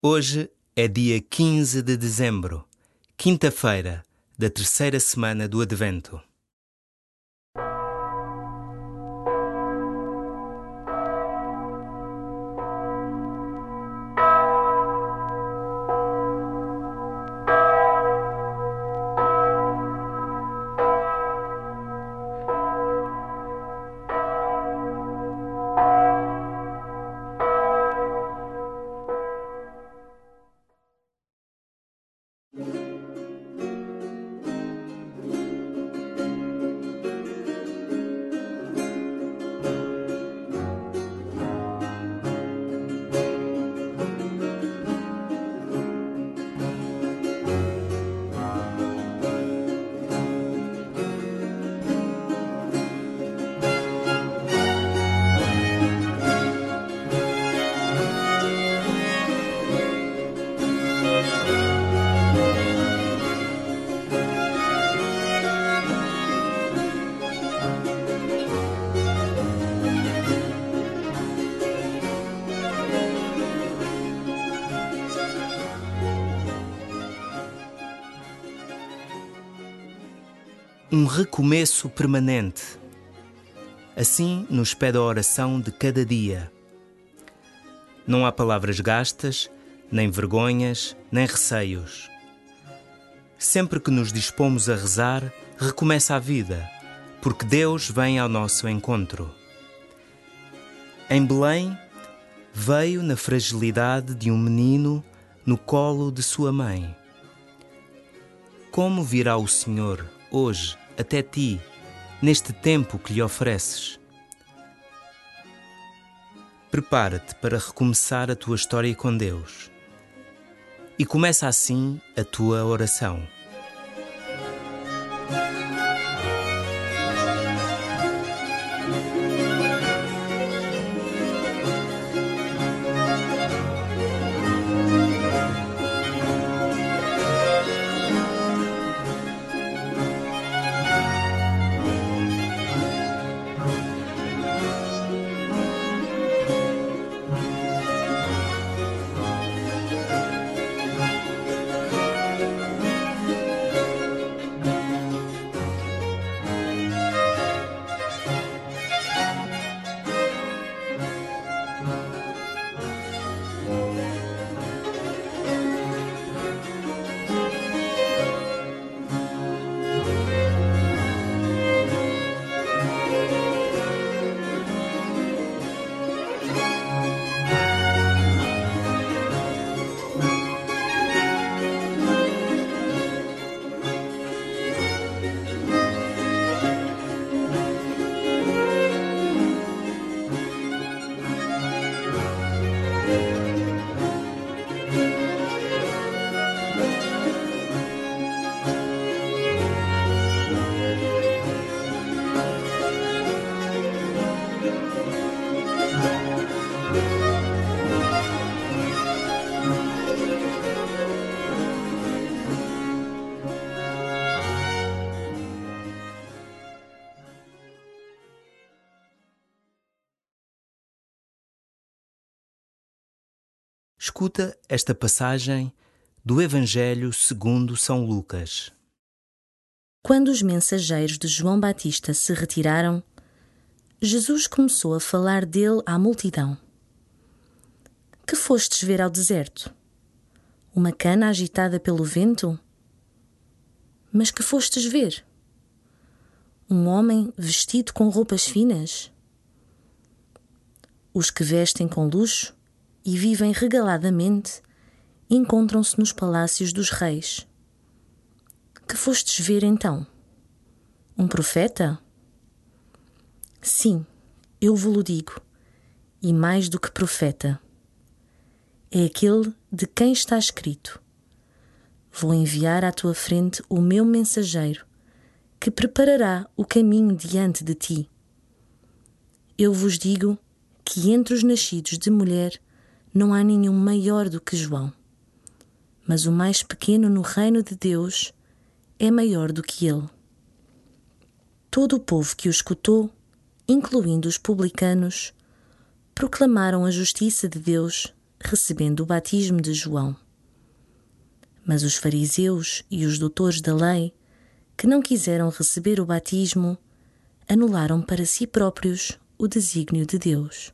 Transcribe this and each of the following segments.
Hoje é dia 15 de dezembro, quinta-feira da terceira semana do Advento. Um recomeço permanente. Assim nos pede a oração de cada dia. Não há palavras gastas, nem vergonhas, nem receios. Sempre que nos dispomos a rezar, recomeça a vida, porque Deus vem ao nosso encontro. Em Belém, veio na fragilidade de um menino no colo de sua mãe. Como virá o Senhor hoje até ti, neste tempo que lhe ofereces. Prepara-te para recomeçar a tua história com Deus. E começa assim a tua oração. Escuta esta passagem do Evangelho segundo São Lucas. Quando os mensageiros de João Batista se retiraram, Jesus começou a falar dele à multidão. Que fostes ver ao deserto? Uma cana agitada pelo vento? Mas que fostes ver? Um homem vestido com roupas finas? Os que vestem com luxo e vivem regaladamente, encontram-se nos palácios dos reis. Que fostes ver então? Um profeta? Sim, eu vos-lo digo, e mais do que profeta. É aquele de quem está escrito: Vou enviar à tua frente o meu mensageiro, que preparará o caminho diante de ti. Eu vos digo que entre os nascidos de mulher não há nenhum maior do que João. Mas o mais pequeno no reino de Deus é maior do que ele. Todo o povo que o escutou, incluindo os publicanos, proclamaram a justiça de Deus recebendo o batismo de João. Mas os fariseus e os doutores da lei, que não quiseram receber o batismo, anularam para si próprios o desígnio de Deus.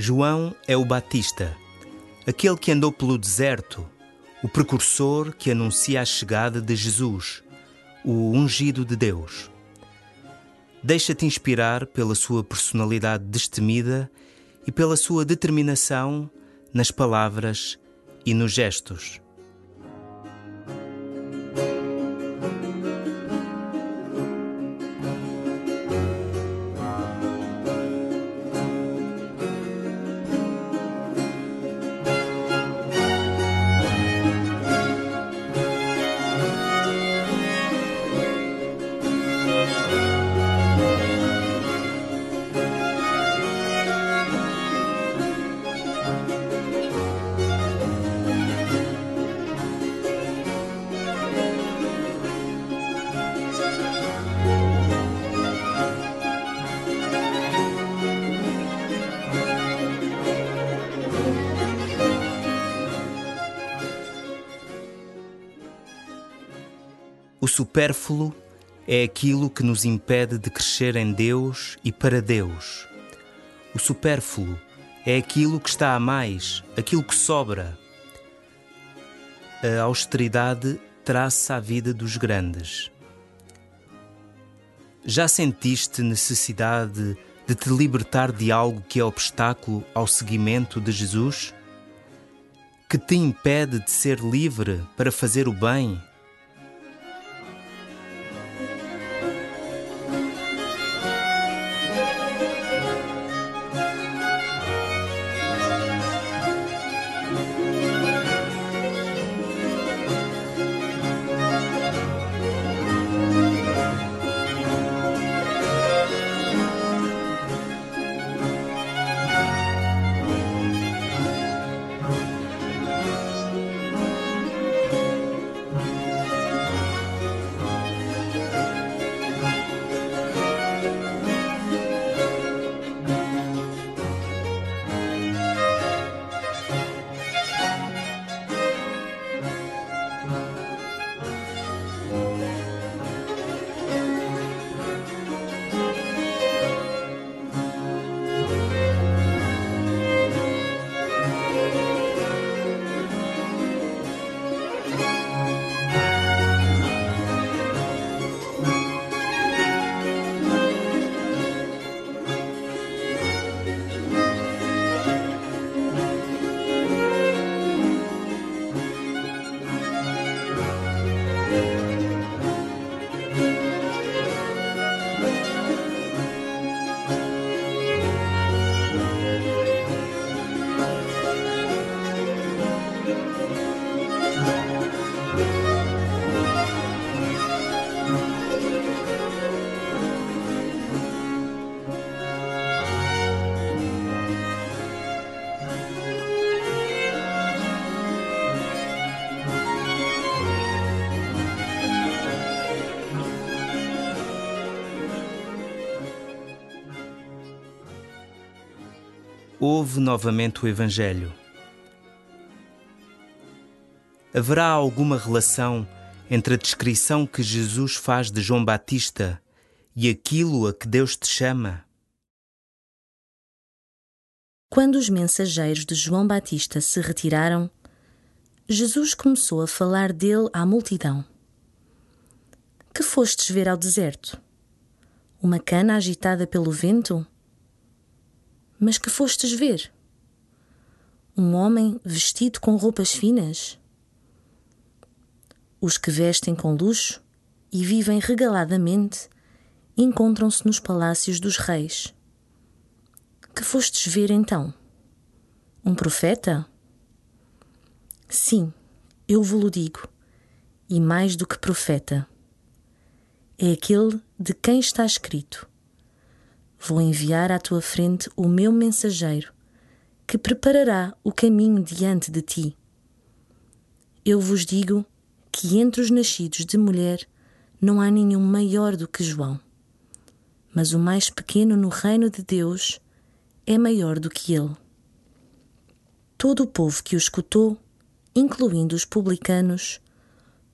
João é o Batista, aquele que andou pelo deserto, o precursor que anuncia a chegada de Jesus, o ungido de Deus. Deixa-te inspirar pela sua personalidade destemida e pela sua determinação nas palavras e nos gestos. O supérfluo é aquilo que nos impede de crescer em Deus e para Deus. O supérfluo é aquilo que está a mais, aquilo que sobra. A austeridade traça a vida dos grandes. Já sentiste necessidade de te libertar de algo que é obstáculo ao seguimento de Jesus? Que te impede de ser livre para fazer o bem? Ouve novamente o Evangelho. Haverá alguma relação entre a descrição que Jesus faz de João Batista e aquilo a que Deus te chama? Quando os mensageiros de João Batista se retiraram, Jesus começou a falar dele à multidão. Que fostes ver ao deserto? Uma cana agitada pelo vento? Mas que fostes ver? Um homem vestido com roupas finas? Os que vestem com luxo e vivem regaladamente encontram-se nos palácios dos reis. Que fostes ver então? Um profeta? Sim, eu vos digo, e mais do que profeta. É aquele de quem está escrito: Vou enviar à tua frente o meu mensageiro, que preparará o caminho diante de ti. Eu vos digo que entre os nascidos de mulher não há nenhum maior do que João. Mas o mais pequeno no reino de Deus é maior do que ele. Todo o povo que o escutou, incluindo os publicanos,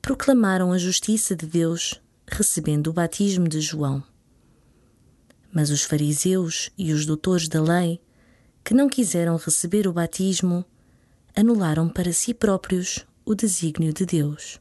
proclamaram a justiça de Deus recebendo o batismo de João. Mas os fariseus e os doutores da lei, que não quiseram receber o batismo, anularam para si próprios o desígnio de Deus.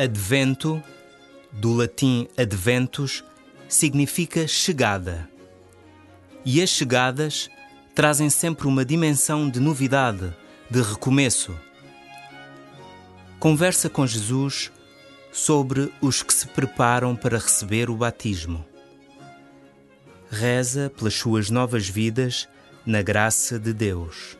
Advento, do latim adventus, significa chegada. E as chegadas trazem sempre uma dimensão de novidade, de recomeço. Conversa com Jesus sobre os que se preparam para receber o batismo. Reza pelas suas novas vidas na graça de Deus.